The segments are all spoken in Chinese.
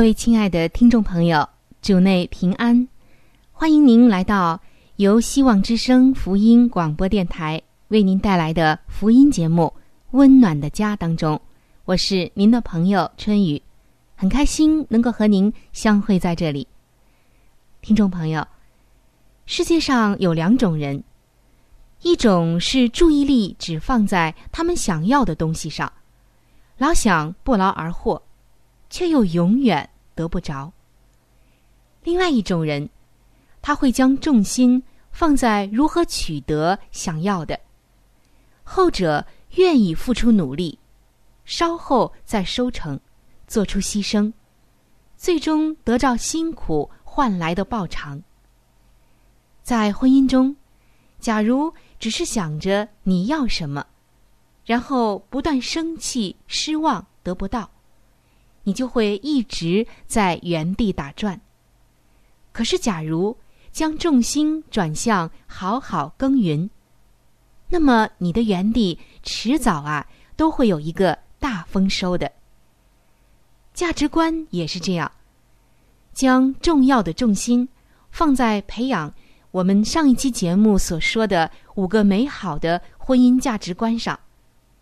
各位亲爱的听众朋友，主内平安，欢迎您来到由希望之声福音广播电台为您带来的福音节目《温暖的家》当中，我是您的朋友春雨，很开心能够和您相会在这里。听众朋友，世界上有两种人，一种是注意力只放在他们想要的东西上，老想不劳而获。却又永远得不着。另外一种人，他会将重心放在如何取得想要的，后者愿意付出努力，稍后再收成，做出牺牲，最终得到辛苦换来的报偿。在婚姻中，假如只是想着你要什么，然后不断生气、失望得不到。你就会一直在原地打转。可是，假如将重心转向好好耕耘，那么你的原地迟早啊都会有一个大丰收的。价值观也是这样，将重要的重心放在培养我们上一期节目所说的五个美好的婚姻价值观上，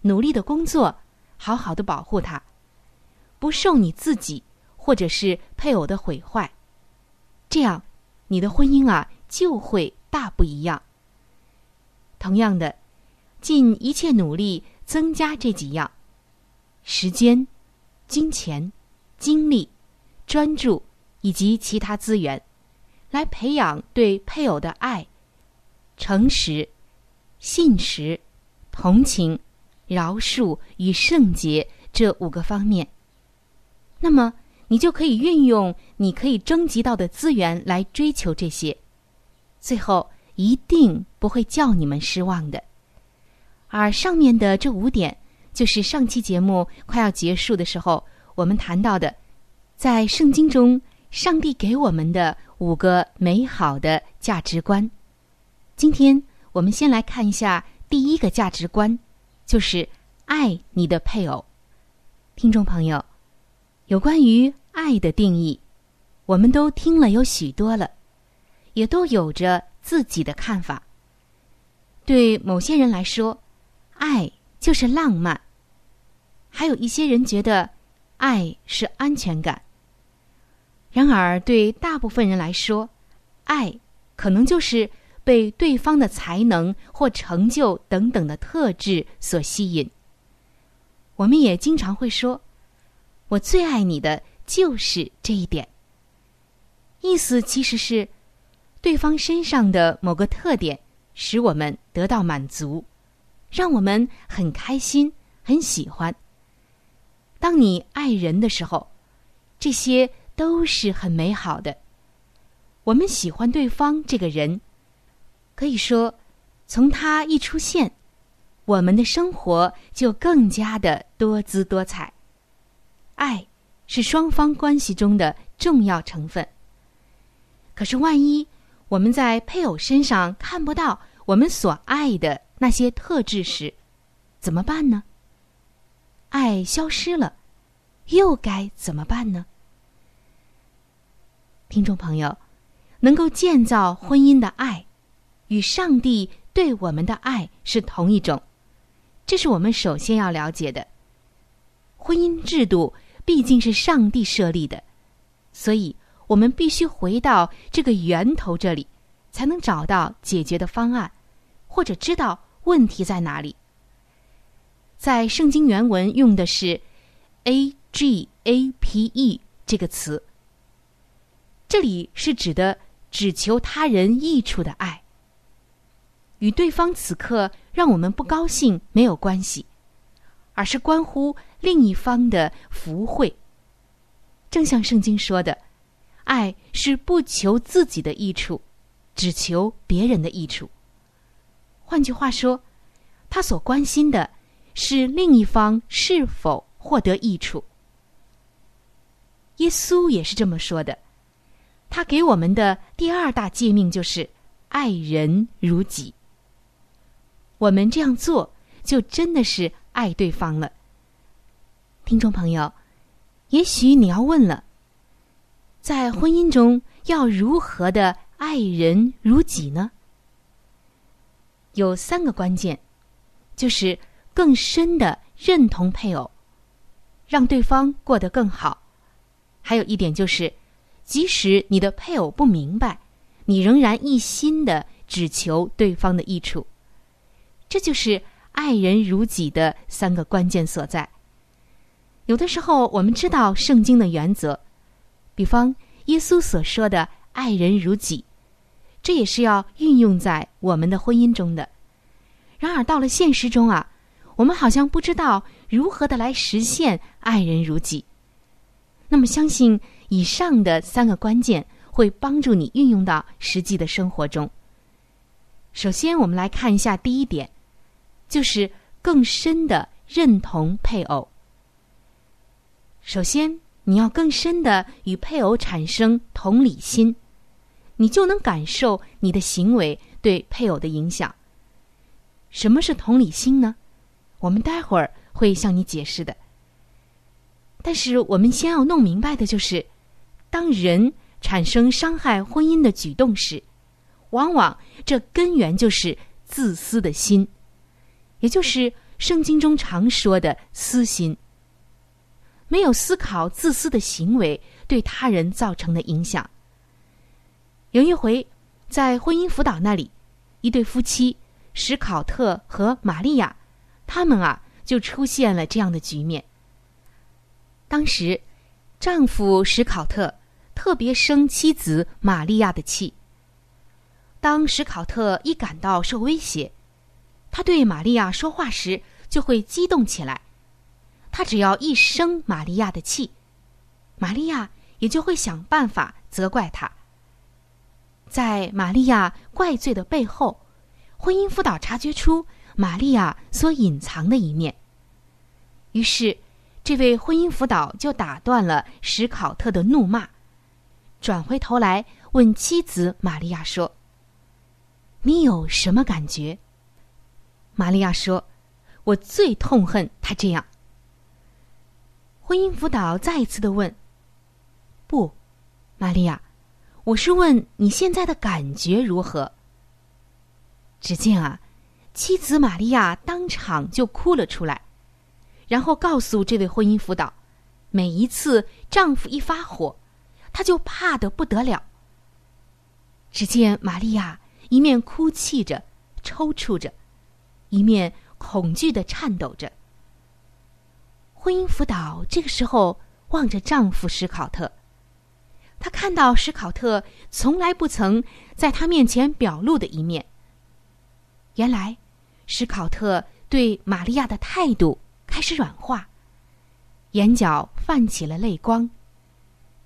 努力的工作，好好的保护它。不受你自己或者是配偶的毁坏，这样你的婚姻啊就会大不一样。同样的，尽一切努力增加这几样：时间、金钱、精力、专注以及其他资源，来培养对配偶的爱、诚实、信实、同情、饶恕与圣洁这五个方面。那么，你就可以运用你可以征集到的资源来追求这些，最后一定不会叫你们失望的。而上面的这五点，就是上期节目快要结束的时候我们谈到的，在圣经中上帝给我们的五个美好的价值观。今天我们先来看一下第一个价值观，就是爱你的配偶，听众朋友。有关于爱的定义，我们都听了有许多了，也都有着自己的看法。对某些人来说，爱就是浪漫；还有一些人觉得爱是安全感。然而，对大部分人来说，爱可能就是被对方的才能或成就等等的特质所吸引。我们也经常会说。我最爱你的就是这一点。意思其实是，对方身上的某个特点使我们得到满足，让我们很开心、很喜欢。当你爱人的时候，这些都是很美好的。我们喜欢对方这个人，可以说，从他一出现，我们的生活就更加的多姿多彩。爱是双方关系中的重要成分。可是，万一我们在配偶身上看不到我们所爱的那些特质时，怎么办呢？爱消失了，又该怎么办呢？听众朋友，能够建造婚姻的爱，与上帝对我们的爱是同一种，这是我们首先要了解的。婚姻制度毕竟是上帝设立的，所以我们必须回到这个源头这里，才能找到解决的方案，或者知道问题在哪里。在圣经原文用的是 “a g a p e” 这个词。这里是指的只求他人益处的爱，与对方此刻让我们不高兴没有关系，而是关乎另一方的福慧。正像圣经说的，爱是不求自己的益处，只求别人的益处。换句话说，他所关心的是另一方是否获得益处。耶稣也是这么说的。他给我们的第二大诫命就是爱人如己。我们这样做，就真的是爱对方了。听众朋友，也许你要问了，在婚姻中要如何的爱人如己呢？有三个关键，就是更深的认同配偶，让对方过得更好；还有一点就是。即使你的配偶不明白，你仍然一心的只求对方的益处，这就是爱人如己的三个关键所在。有的时候，我们知道圣经的原则，比方耶稣所说的“爱人如己”，这也是要运用在我们的婚姻中的。然而，到了现实中啊，我们好像不知道如何的来实现爱人如己。那么，相信。以上的三个关键会帮助你运用到实际的生活中。首先，我们来看一下第一点，就是更深的认同配偶。首先，你要更深的与配偶产生同理心，你就能感受你的行为对配偶的影响。什么是同理心呢？我们待会儿会向你解释的。但是，我们先要弄明白的就是。当人产生伤害婚姻的举动时，往往这根源就是自私的心，也就是圣经中常说的私心。没有思考自私的行为对他人造成的影响。有一回，在婚姻辅导那里，一对夫妻史考特和玛利亚，他们啊就出现了这样的局面。当时，丈夫史考特。特别生妻子玛利亚的气。当史考特一感到受威胁，他对玛利亚说话时就会激动起来。他只要一生玛利亚的气，玛利亚也就会想办法责怪他。在玛利亚怪罪的背后，婚姻辅导察觉出玛利亚所隐藏的一面。于是，这位婚姻辅导就打断了史考特的怒骂。转回头来问妻子玛利亚说：“你有什么感觉？”玛利亚说：“我最痛恨他这样。”婚姻辅导再一次的问：“不，玛利亚，我是问你现在的感觉如何？”只见啊，妻子玛利亚当场就哭了出来，然后告诉这位婚姻辅导：每一次丈夫一发火。她就怕得不得了。只见玛利亚一面哭泣着、抽搐着，一面恐惧的颤抖着。婚姻辅导这个时候望着丈夫史考特，他看到史考特从来不曾在他面前表露的一面。原来，史考特对玛利亚的态度开始软化，眼角泛起了泪光。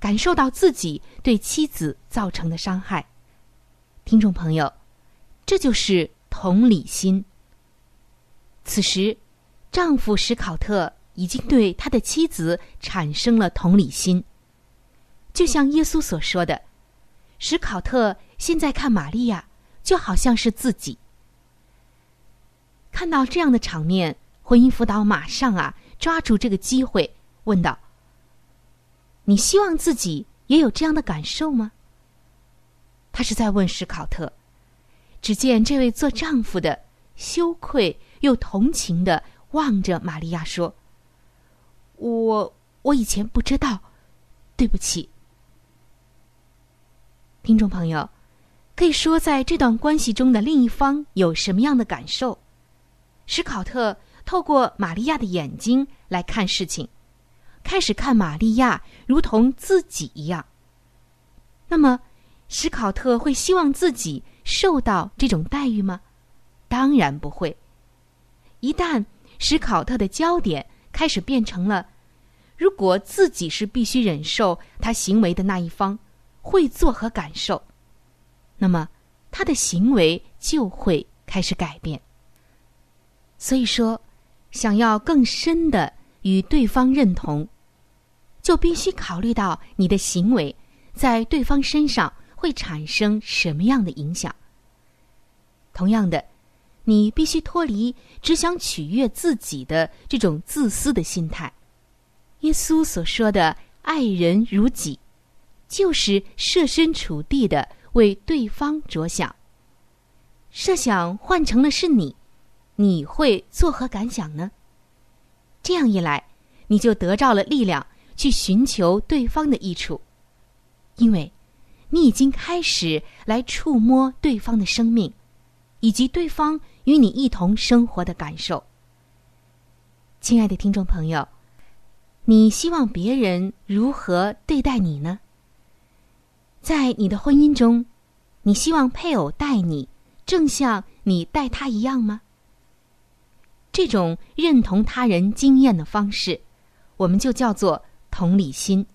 感受到自己对妻子造成的伤害，听众朋友，这就是同理心。此时，丈夫史考特已经对他的妻子产生了同理心，就像耶稣所说的：“史考特现在看玛利亚，就好像是自己。”看到这样的场面，婚姻辅导马上啊抓住这个机会问道：“你希望自己也有这样的感受吗？”他是在问史考特。只见这位做丈夫的羞愧又同情的望着玛利亚说：“我我以前不知道，对不起。”听众朋友，可以说在这段关系中的另一方有什么样的感受？史考特透过玛利亚的眼睛来看事情，开始看玛利亚如同自己一样。那么，史考特会希望自己。受到这种待遇吗？当然不会。一旦史考特的焦点开始变成了，如果自己是必须忍受他行为的那一方，会作何感受？那么他的行为就会开始改变。所以说，想要更深的与对方认同，就必须考虑到你的行为在对方身上。会产生什么样的影响？同样的，你必须脱离只想取悦自己的这种自私的心态。耶稣所说的“爱人如己”，就是设身处地的为对方着想。设想换成了是你，你会作何感想呢？这样一来，你就得到了力量去寻求对方的益处，因为。你已经开始来触摸对方的生命，以及对方与你一同生活的感受。亲爱的听众朋友，你希望别人如何对待你呢？在你的婚姻中，你希望配偶待你正像你待他一样吗？这种认同他人经验的方式，我们就叫做同理心。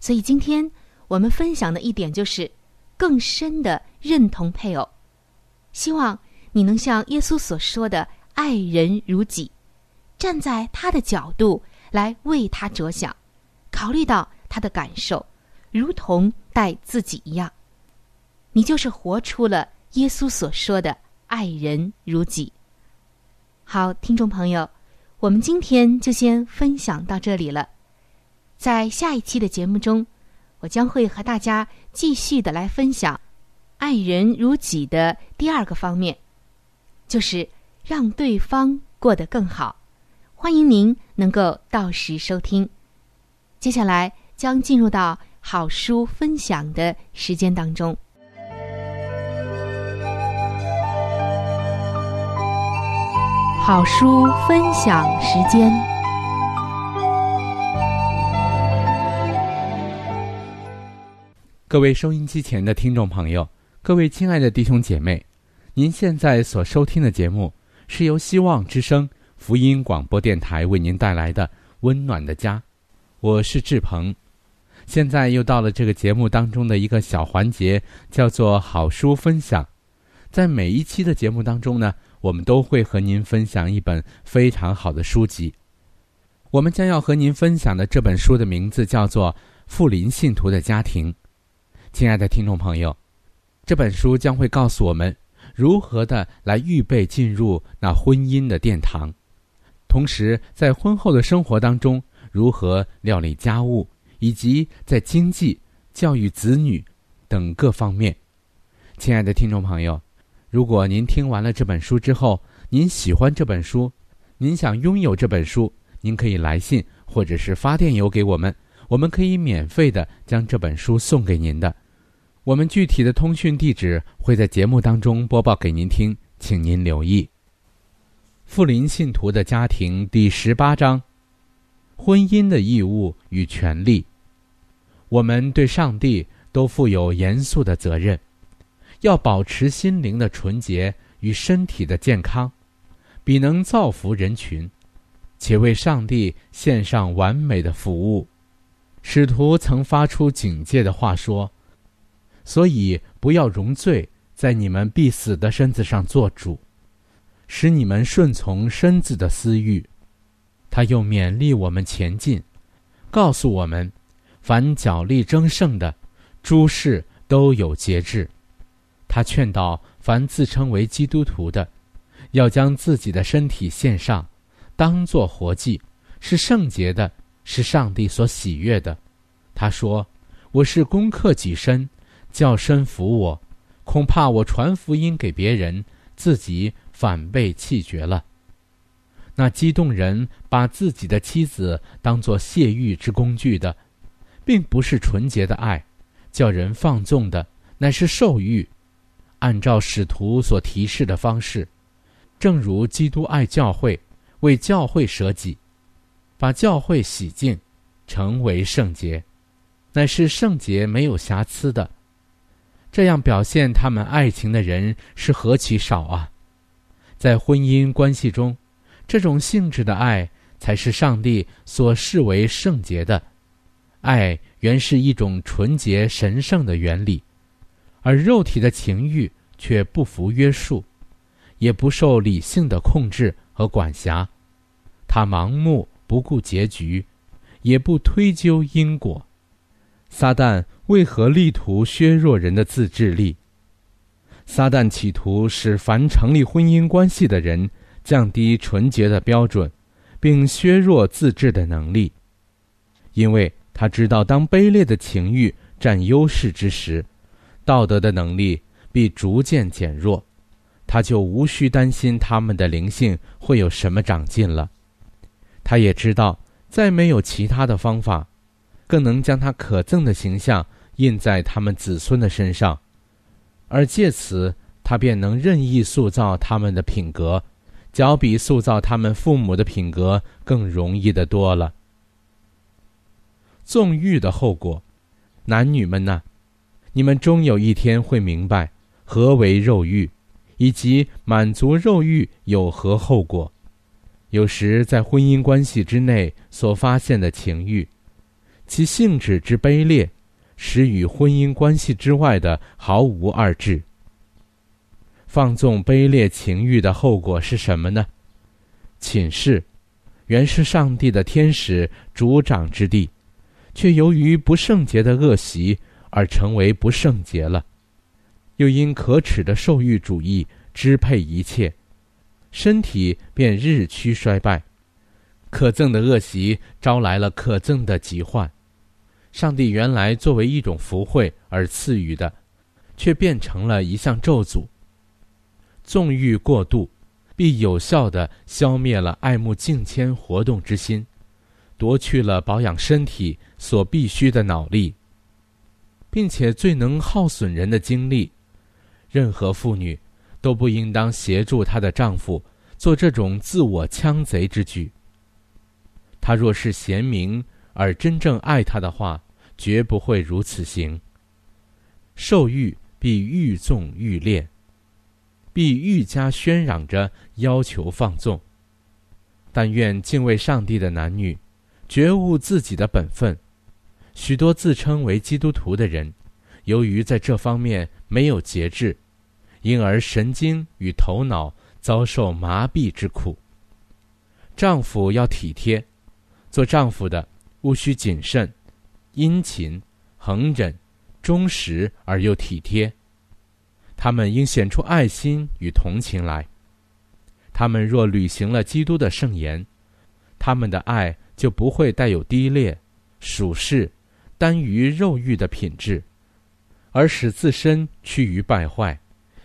所以今天。我们分享的一点就是，更深的认同配偶，希望你能像耶稣所说的“爱人如己”，站在他的角度来为他着想，考虑到他的感受，如同待自己一样。你就是活出了耶稣所说的“爱人如己”。好，听众朋友，我们今天就先分享到这里了，在下一期的节目中。我将会和大家继续的来分享“爱人如己”的第二个方面，就是让对方过得更好。欢迎您能够到时收听。接下来将进入到好书分享的时间当中。好书分享时间。各位收音机前的听众朋友，各位亲爱的弟兄姐妹，您现在所收听的节目是由希望之声福音广播电台为您带来的《温暖的家》，我是志鹏。现在又到了这个节目当中的一个小环节，叫做好书分享。在每一期的节目当中呢，我们都会和您分享一本非常好的书籍。我们将要和您分享的这本书的名字叫做《富林信徒的家庭》。亲爱的听众朋友，这本书将会告诉我们如何的来预备进入那婚姻的殿堂，同时在婚后的生活当中如何料理家务，以及在经济、教育子女等各方面。亲爱的听众朋友，如果您听完了这本书之后，您喜欢这本书，您想拥有这本书，您可以来信或者是发电邮给我们，我们可以免费的将这本书送给您的。我们具体的通讯地址会在节目当中播报给您听，请您留意。富林信徒的家庭第十八章：婚姻的义务与权利。我们对上帝都负有严肃的责任，要保持心灵的纯洁与身体的健康，比能造福人群，且为上帝献上完美的服务。使徒曾发出警戒的话说。所以，不要容罪在你们必死的身子上做主，使你们顺从身子的私欲。他又勉励我们前进，告诉我们：凡脚力争胜的，诸事都有节制。他劝导凡自称为基督徒的，要将自己的身体献上，当作活祭，是圣洁的，是上帝所喜悦的。他说：“我是攻克己身，叫身服我，恐怕我传福音给别人，自己反被弃绝了。”那激动人把自己的妻子当作泄欲之工具的，并不是纯洁的爱，叫人放纵的，乃是受欲。按照使徒所提示的方式，正如基督爱教会，为教会舍己，把教会洗净，成为圣洁。乃是圣洁没有瑕疵的，这样表现他们爱情的人是何其少啊！在婚姻关系中，这种性质的爱才是上帝所视为圣洁的。爱原是一种纯洁神圣的原理，而肉体的情欲却不服约束，也不受理性的控制和管辖。他盲目不顾结局，也不推究因果。撒旦为何力图削弱人的自制力？撒旦企图使凡成立婚姻关系的人降低纯洁的标准，并削弱自制的能力，因为他知道，当卑劣的情欲占优势之时，道德的能力必逐渐减弱，他就无需担心他们的灵性会有什么长进了。他也知道，再没有其他的方法。更能将他可憎的形象印在他们子孙的身上，而借此他便能任意塑造他们的品格，较比塑造他们父母的品格更容易的多了。纵欲的后果，男女们呐，你们终有一天会明白何为肉欲，以及满足肉欲有何后果。有时在婚姻关系之内所发现的情欲。其性质之卑劣，使与婚姻关系之外的毫无二致。放纵卑劣情欲的后果是什么呢？寝室，原是上帝的天使主掌之地，却由于不圣洁的恶习而成为不圣洁了；又因可耻的兽欲主义支配一切，身体便日趋衰败。可憎的恶习招来了可憎的疾患。上帝原来作为一种福惠而赐予的，却变成了一项咒诅。纵欲过度，必有效地消灭了爱慕敬谦活动之心，夺去了保养身体所必须的脑力，并且最能耗损人的精力。任何妇女都不应当协助她的丈夫做这种自我枪贼之举。她若是贤明而真正爱他的话，绝不会如此行。受欲必愈纵愈烈，必愈加喧嚷着要求放纵。但愿敬畏上帝的男女，觉悟自己的本分。许多自称为基督徒的人，由于在这方面没有节制，因而神经与头脑遭受麻痹之苦。丈夫要体贴，做丈夫的务须谨慎。殷勤、恒忍、忠实而又体贴，他们应显出爱心与同情来。他们若履行了基督的圣言，他们的爱就不会带有低劣、属世、单于肉欲的品质，而使自身趋于败坏，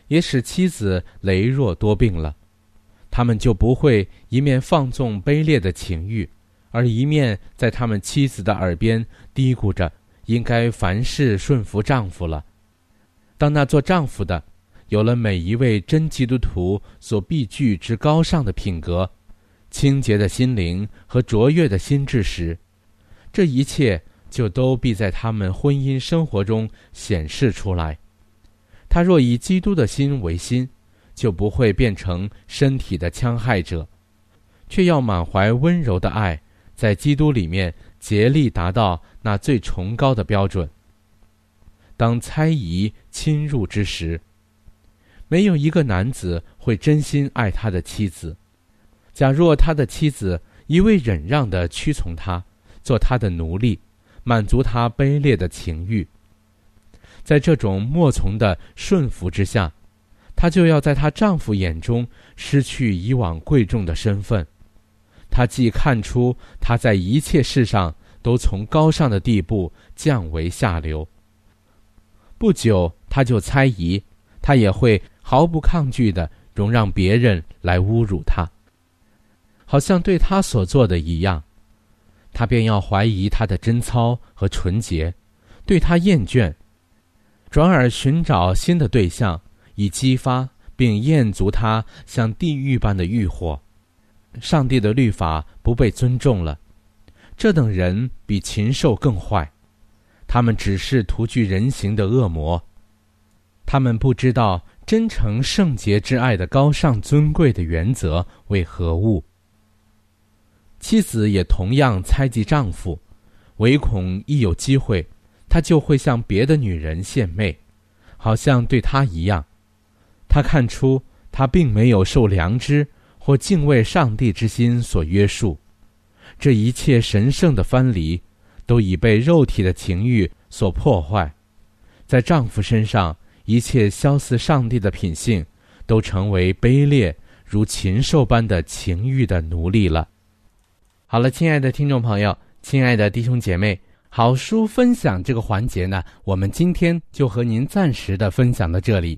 也使妻子羸弱多病了。他们就不会一面放纵卑劣的情欲。而一面在他们妻子的耳边嘀咕着：“应该凡事顺服丈夫了。”当那做丈夫的有了每一位真基督徒所必具之高尚的品格、清洁的心灵和卓越的心智时，这一切就都必在他们婚姻生活中显示出来。他若以基督的心为心，就不会变成身体的戕害者，却要满怀温柔的爱。在基督里面竭力达到那最崇高的标准。当猜疑侵入之时，没有一个男子会真心爱他的妻子。假若他的妻子一味忍让的屈从他，做他的奴隶，满足他卑劣的情欲。在这种默从的顺服之下，她就要在她丈夫眼中失去以往贵重的身份。他既看出他在一切事上都从高尚的地步降为下流。不久，他就猜疑，他也会毫不抗拒的容让别人来侮辱他，好像对他所做的一样。他便要怀疑他的贞操和纯洁，对他厌倦。转而寻找新的对象，以激发并厌足他像地狱般的欲火。上帝的律法不被尊重了，这等人比禽兽更坏，他们只是徒具人形的恶魔。他们不知道真诚圣洁之爱的高尚尊贵的原则为何物。妻子也同样猜忌丈夫，唯恐一有机会。他就会向别的女人献媚，好像对他一样。他看出他并没有受良知或敬畏上帝之心所约束，这一切神圣的藩篱，都已被肉体的情欲所破坏。在丈夫身上，一切相似上帝的品性，都成为卑劣如禽兽般的情欲的奴隶了。好了，亲爱的听众朋友，亲爱的弟兄姐妹。好书分享这个环节呢，我们今天就和您暂时的分享到这里。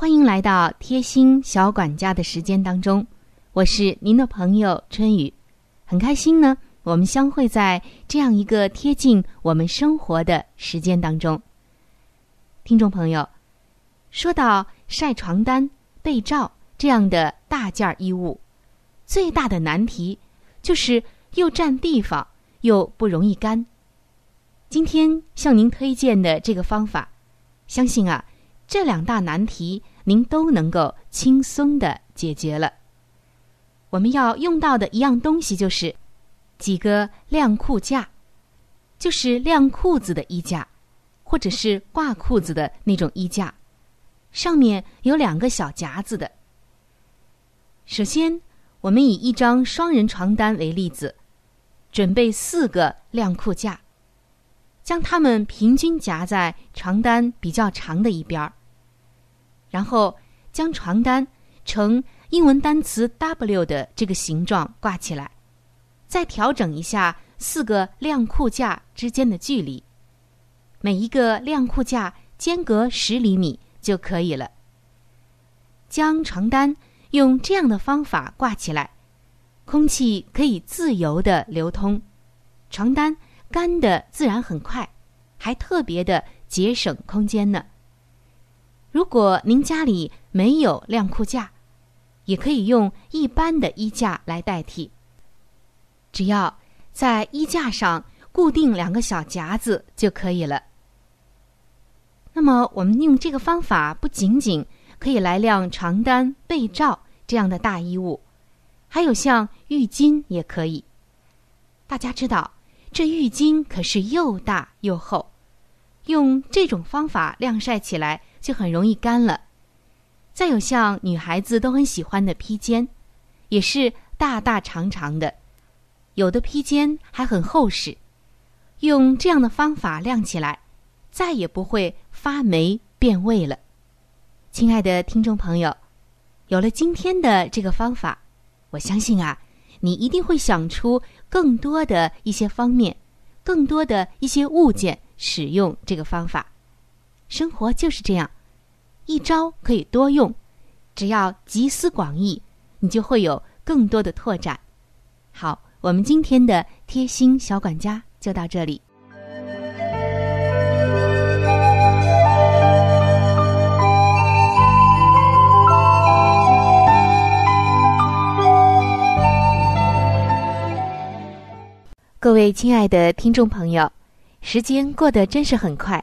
欢迎来到贴心小管家的时间当中，我是您的朋友春雨，很开心呢，我们相会在这样一个贴近我们生活的时间当中。听众朋友，说到晒床单、被罩这样的大件衣物。最大的难题就是又占地方又不容易干。今天向您推荐的这个方法，相信啊，这两大难题您都能够轻松的解决了。我们要用到的一样东西就是几个晾裤架，就是晾裤子的衣架，或者是挂裤子的那种衣架，上面有两个小夹子的。首先。我们以一张双人床单为例子，准备四个晾裤架，将它们平均夹在床单比较长的一边儿，然后将床单呈英文单词 W 的这个形状挂起来，再调整一下四个晾裤架之间的距离，每一个晾裤架间隔十厘米就可以了。将床单。用这样的方法挂起来，空气可以自由的流通，床单干的自然很快，还特别的节省空间呢。如果您家里没有晾裤架，也可以用一般的衣架来代替，只要在衣架上固定两个小夹子就可以了。那么，我们用这个方法不仅仅。可以来晾床单、被罩这样的大衣物，还有像浴巾也可以。大家知道，这浴巾可是又大又厚，用这种方法晾晒起来就很容易干了。再有像女孩子都很喜欢的披肩，也是大大长长的，有的披肩还很厚实。用这样的方法晾起来，再也不会发霉变味了。亲爱的听众朋友，有了今天的这个方法，我相信啊，你一定会想出更多的一些方面，更多的一些物件使用这个方法。生活就是这样，一招可以多用，只要集思广益，你就会有更多的拓展。好，我们今天的贴心小管家就到这里。各位亲爱的听众朋友，时间过得真是很快。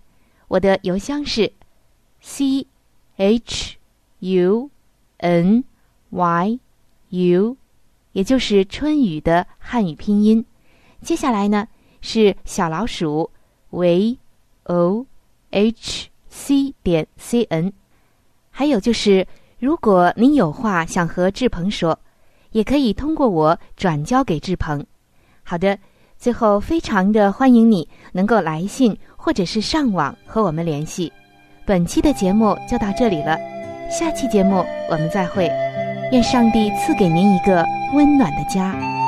我的邮箱是 c h u n y u，也就是春雨的汉语拼音。接下来呢是小老鼠 v o h c 点 c n，还有就是，如果您有话想和志鹏说，也可以通过我转交给志鹏。好的，最后非常的欢迎你能够来信或者是上网和我们联系。本期的节目就到这里了，下期节目我们再会。愿上帝赐给您一个温暖的家。